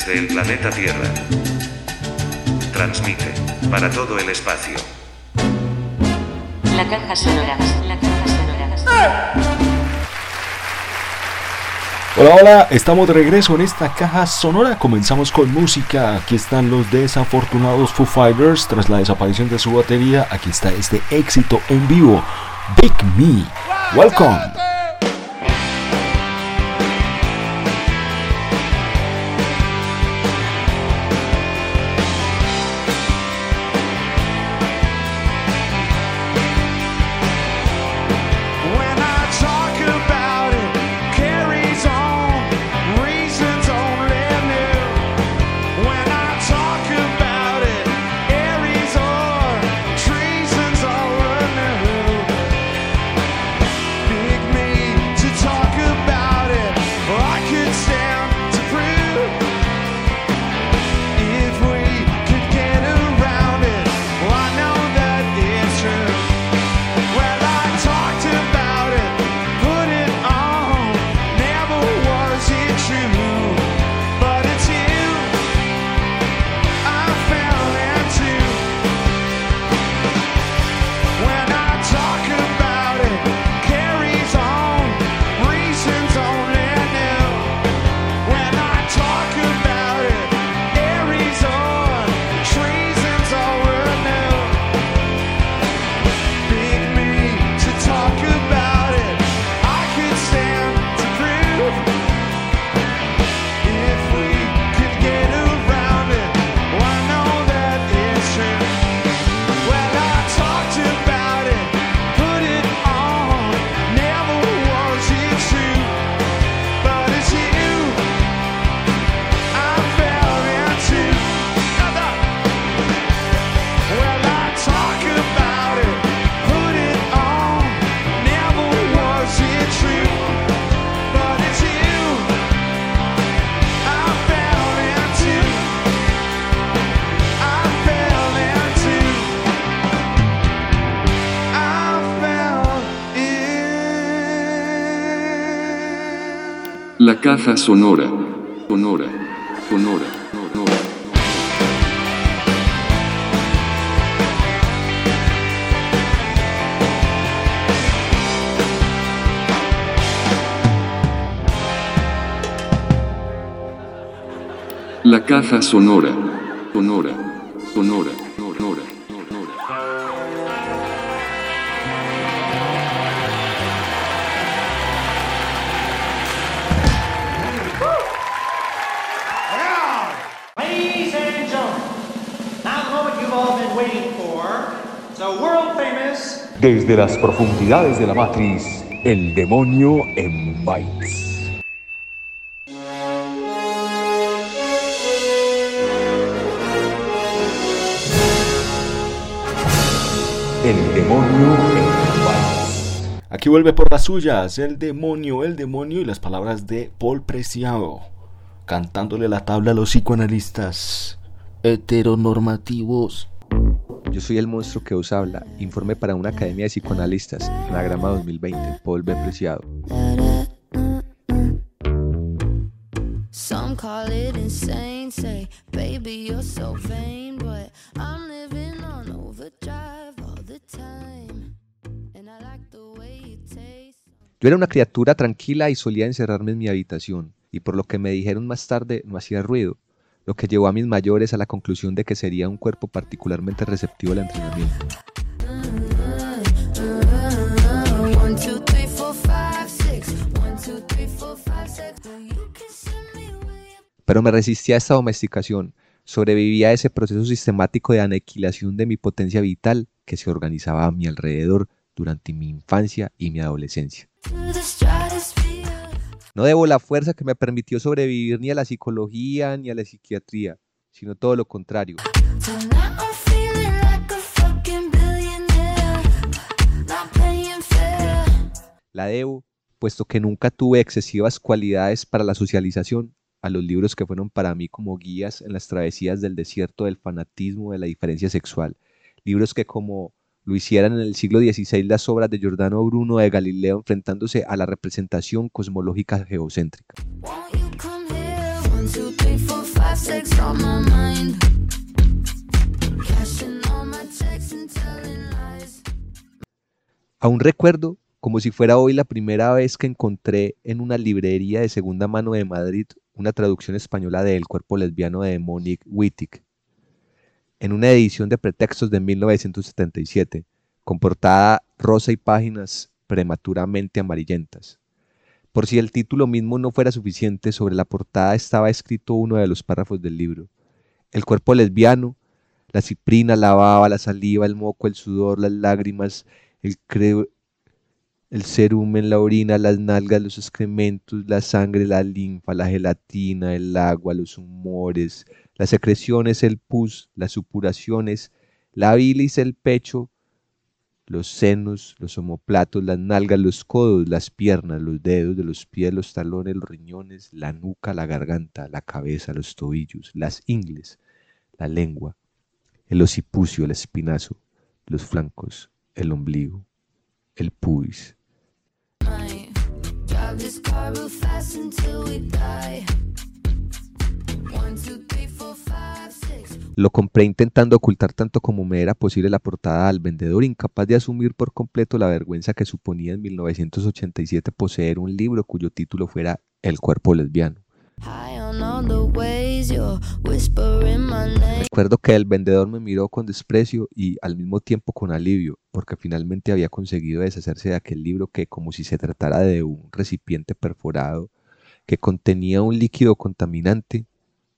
desde el planeta Tierra. Transmite para todo el espacio. La caja sonora. La caja sonora. Hola, hola, estamos de regreso en esta caja sonora. Comenzamos con música. Aquí están los desafortunados Foo Fighters. Tras la desaparición de su batería, aquí está este éxito en vivo: Big Me. Welcome. La caja sonora. Sonora. Sonora. Sonora. La caja sonora. Sonora. Desde las profundidades de la matriz, el demonio en bytes. El demonio en bytes. Aquí vuelve por las suyas el demonio, el demonio y las palabras de Paul Preciado, cantándole la tabla a los psicoanalistas heteronormativos. Yo soy el monstruo que os habla. Informe para una academia de psicoanalistas. Anagrama 2020. Paul B. Preciado. Yo era una criatura tranquila y solía encerrarme en mi habitación, y por lo que me dijeron más tarde no hacía ruido, lo que llevó a mis mayores a la conclusión de que sería un cuerpo particularmente receptivo al entrenamiento. Pero me resistí a esta domesticación, sobreviví a ese proceso sistemático de aniquilación de mi potencia vital que se organizaba a mi alrededor durante mi infancia y mi adolescencia. No debo la fuerza que me permitió sobrevivir ni a la psicología ni a la psiquiatría, sino todo lo contrario. La debo, puesto que nunca tuve excesivas cualidades para la socialización, a los libros que fueron para mí como guías en las travesías del desierto del fanatismo de la diferencia sexual. Libros que como lo hicieran en el siglo XVI las obras de Giordano Bruno de Galileo enfrentándose a la representación cosmológica geocéntrica. Aún recuerdo como si fuera hoy la primera vez que encontré en una librería de segunda mano de Madrid una traducción española de El cuerpo lesbiano de Monique Wittig, en una edición de pretextos de 1977, con portada rosa y páginas prematuramente amarillentas. Por si el título mismo no fuera suficiente, sobre la portada estaba escrito uno de los párrafos del libro. El cuerpo lesbiano, la ciprina, la baba, la saliva, el moco, el sudor, las lágrimas, el, el cerumen, la orina, las nalgas, los excrementos, la sangre, la linfa, la gelatina, el agua, los humores, las secreciones, el pus, las supuraciones, la bilis, el pecho, los senos, los omoplatos, las nalgas, los codos, las piernas, los dedos de los pies, los talones, los riñones, la nuca, la garganta, la cabeza, los tobillos, las ingles, la lengua, el occipucio, el espinazo, los flancos, el ombligo, el pubis. Lo compré intentando ocultar tanto como me era posible la portada al vendedor, incapaz de asumir por completo la vergüenza que suponía en 1987 poseer un libro cuyo título fuera El cuerpo lesbiano. Recuerdo que el vendedor me miró con desprecio y al mismo tiempo con alivio, porque finalmente había conseguido deshacerse de aquel libro que, como si se tratara de un recipiente perforado que contenía un líquido contaminante,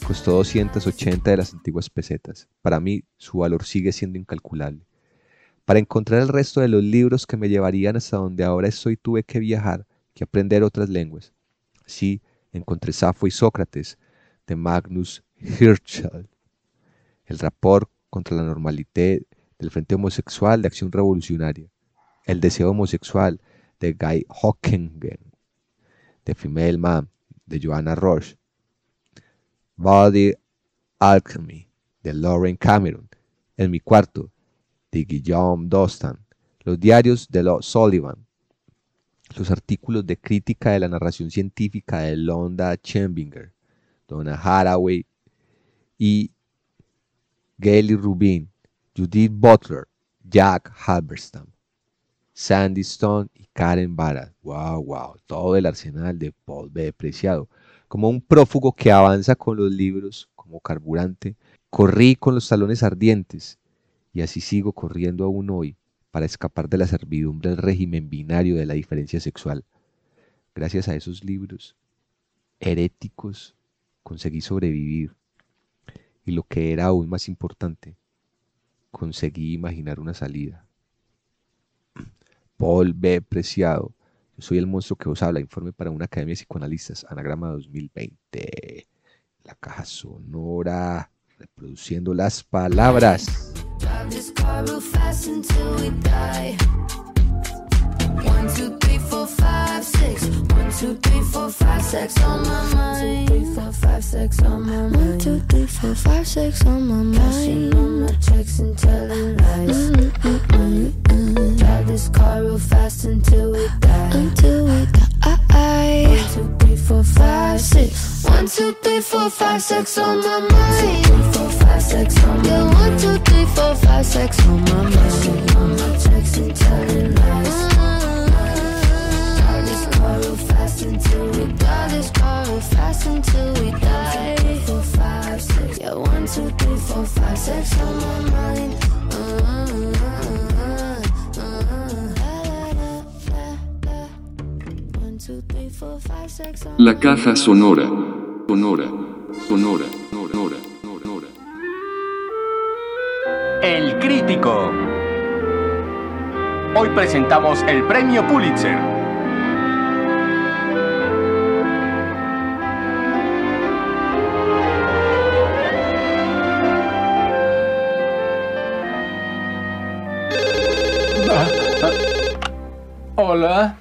Me costó 280 de las antiguas pesetas. Para mí, su valor sigue siendo incalculable. Para encontrar el resto de los libros que me llevarían hasta donde ahora estoy, tuve que viajar, que aprender otras lenguas. Así, encontré Safo y Sócrates, de Magnus Hirschfeld. El rapport contra la normalité del Frente Homosexual de Acción Revolucionaria. El deseo homosexual, de Guy Hockengen. The Female Man, de Joanna Roche. Body Alchemy de Lauren Cameron, En mi cuarto de Guillaume Dostan, los diarios de Lo Sullivan, los artículos de crítica de la narración científica de Londa Chembinger, Donna Haraway y Gayle Rubin, Judith Butler, Jack Halberstam, Sandy Stone y Karen Barad. Wow, wow, todo el arsenal de Paul B. Preciado como un prófugo que avanza con los libros como carburante, corrí con los talones ardientes y así sigo corriendo aún hoy para escapar de la servidumbre del régimen binario de la diferencia sexual. Gracias a esos libros heréticos conseguí sobrevivir y lo que era aún más importante, conseguí imaginar una salida. Paul B. Preciado soy el monstruo que os habla, informe para una academia de psicoanalistas, anagrama 2020. La caja sonora, reproduciendo las palabras. One, two, three, four, five, six. One, two, three, four, five, six on my mind. One, two, three, four, five, six on my mind. One, two, three, four, five, six on my mind. Cashing on my checks and telling lies. Mm, mm, mm, Drive this car real fast until we die. Until we die. One, two, three, four, five, six. One, two, three, four, five, six on my mind. One, two, three, four, five, six on my mind. Yeah, one, two, three, four, five, six on my mind. Cashing on my checks and telling lies. This car real fast until we die. This car real fast until we die. One, two, three, four, five, six. Yeah, one, two, three, four, five, six on my mind. One, two, three, four, five, six on La caja sonora. Sonora. Sonora. Sonora. Sonora. El crítico. Hoy presentamos el premio Pulitzer. Hola.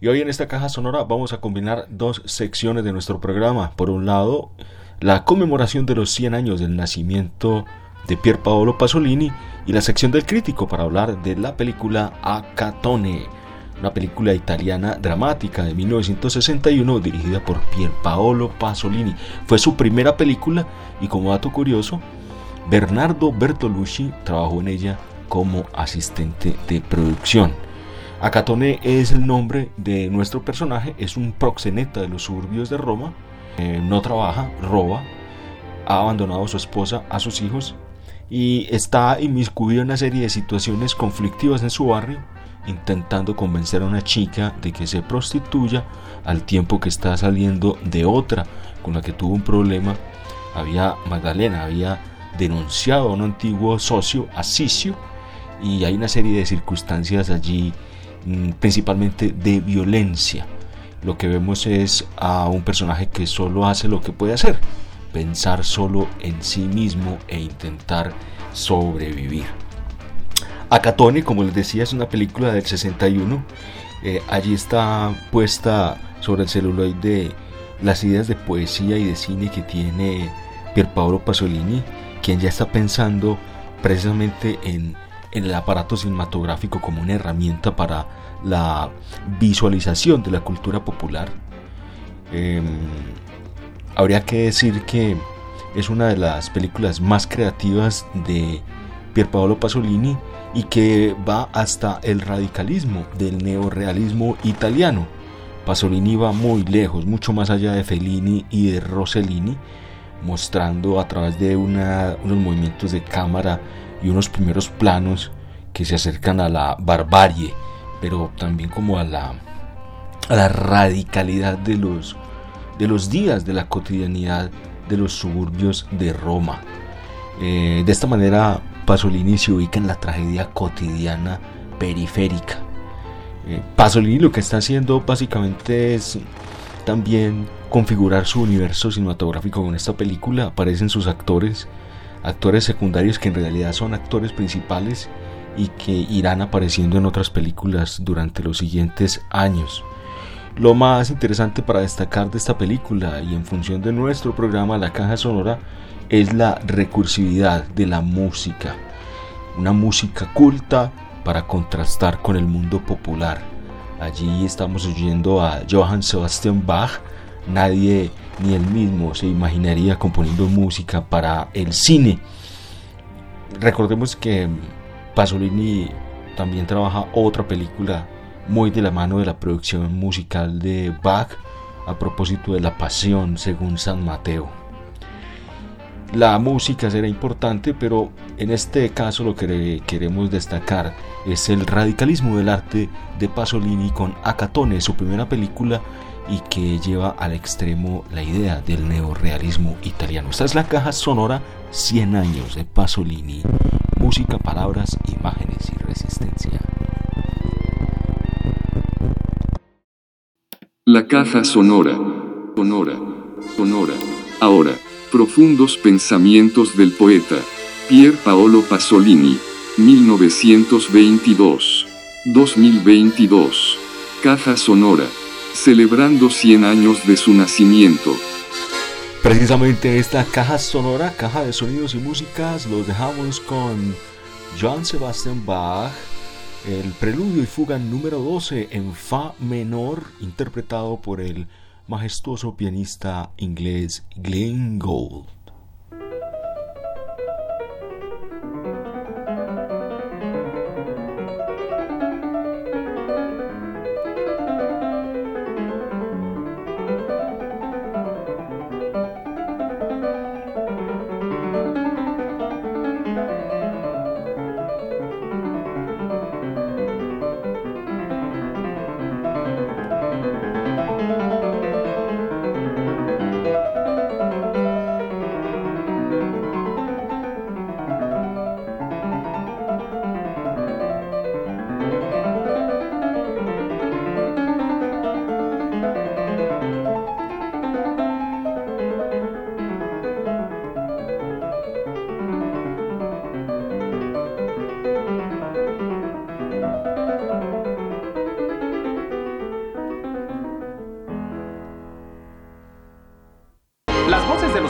Y hoy en esta caja sonora vamos a combinar dos secciones de nuestro programa. Por un lado, la conmemoración de los 100 años del nacimiento de Pier Paolo Pasolini y la sección del crítico para hablar de la película Acatone, una película italiana dramática de 1961 dirigida por Pier Paolo Pasolini. Fue su primera película y como dato curioso, Bernardo Bertolucci trabajó en ella como asistente de producción. Acatone es el nombre de nuestro personaje, es un proxeneta de los suburbios de Roma, eh, no trabaja, roba, ha abandonado a su esposa, a sus hijos y está inmiscuido en una serie de situaciones conflictivas en su barrio, intentando convencer a una chica de que se prostituya al tiempo que está saliendo de otra con la que tuvo un problema. Había Magdalena, había denunciado a un antiguo socio, Asisio, y hay una serie de circunstancias allí principalmente de violencia. Lo que vemos es a un personaje que solo hace lo que puede hacer, pensar solo en sí mismo e intentar sobrevivir. Acatone, como les decía, es una película del 61. Eh, allí está puesta sobre el celuloide las ideas de poesía y de cine que tiene Pierpaolo Pasolini, quien ya está pensando precisamente en en el aparato cinematográfico como una herramienta para la visualización de la cultura popular. Eh, habría que decir que es una de las películas más creativas de Pierpaolo Pasolini y que va hasta el radicalismo del neorealismo italiano. Pasolini va muy lejos, mucho más allá de Fellini y de Rossellini, mostrando a través de unos movimientos de cámara y unos primeros planos que se acercan a la barbarie, pero también como a la, a la radicalidad de los, de los días, de la cotidianidad de los suburbios de Roma. Eh, de esta manera Pasolini se ubica en la tragedia cotidiana periférica. Eh, Pasolini lo que está haciendo básicamente es también configurar su universo cinematográfico con esta película. Aparecen sus actores actores secundarios que en realidad son actores principales y que irán apareciendo en otras películas durante los siguientes años. Lo más interesante para destacar de esta película y en función de nuestro programa La Caja Sonora es la recursividad de la música. Una música culta para contrastar con el mundo popular. Allí estamos oyendo a Johann Sebastian Bach. Nadie ni él mismo se imaginaría componiendo música para el cine. Recordemos que Pasolini también trabaja otra película muy de la mano de la producción musical de Bach a propósito de la pasión según San Mateo. La música será importante, pero en este caso lo que queremos destacar es el radicalismo del arte de Pasolini con Acatone, su primera película y que lleva al extremo la idea del neorealismo italiano. Esta es la caja sonora 100 años de Pasolini. Música, palabras, imágenes y resistencia. La caja sonora. Sonora. Sonora. Ahora, profundos pensamientos del poeta. Pier Paolo Pasolini. 1922. 2022. Caja sonora celebrando 100 años de su nacimiento. Precisamente esta caja sonora, caja de sonidos y músicas, los dejamos con Johann Sebastian Bach, el preludio y fuga número 12 en Fa menor, interpretado por el majestuoso pianista inglés Glenn Gould.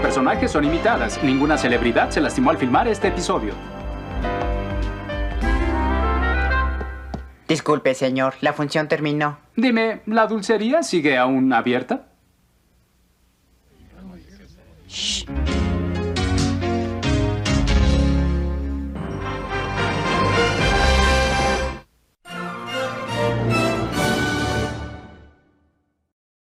Personajes son imitadas. Ninguna celebridad se lastimó al filmar este episodio. Disculpe, señor, la función terminó. Dime, ¿la dulcería sigue aún abierta?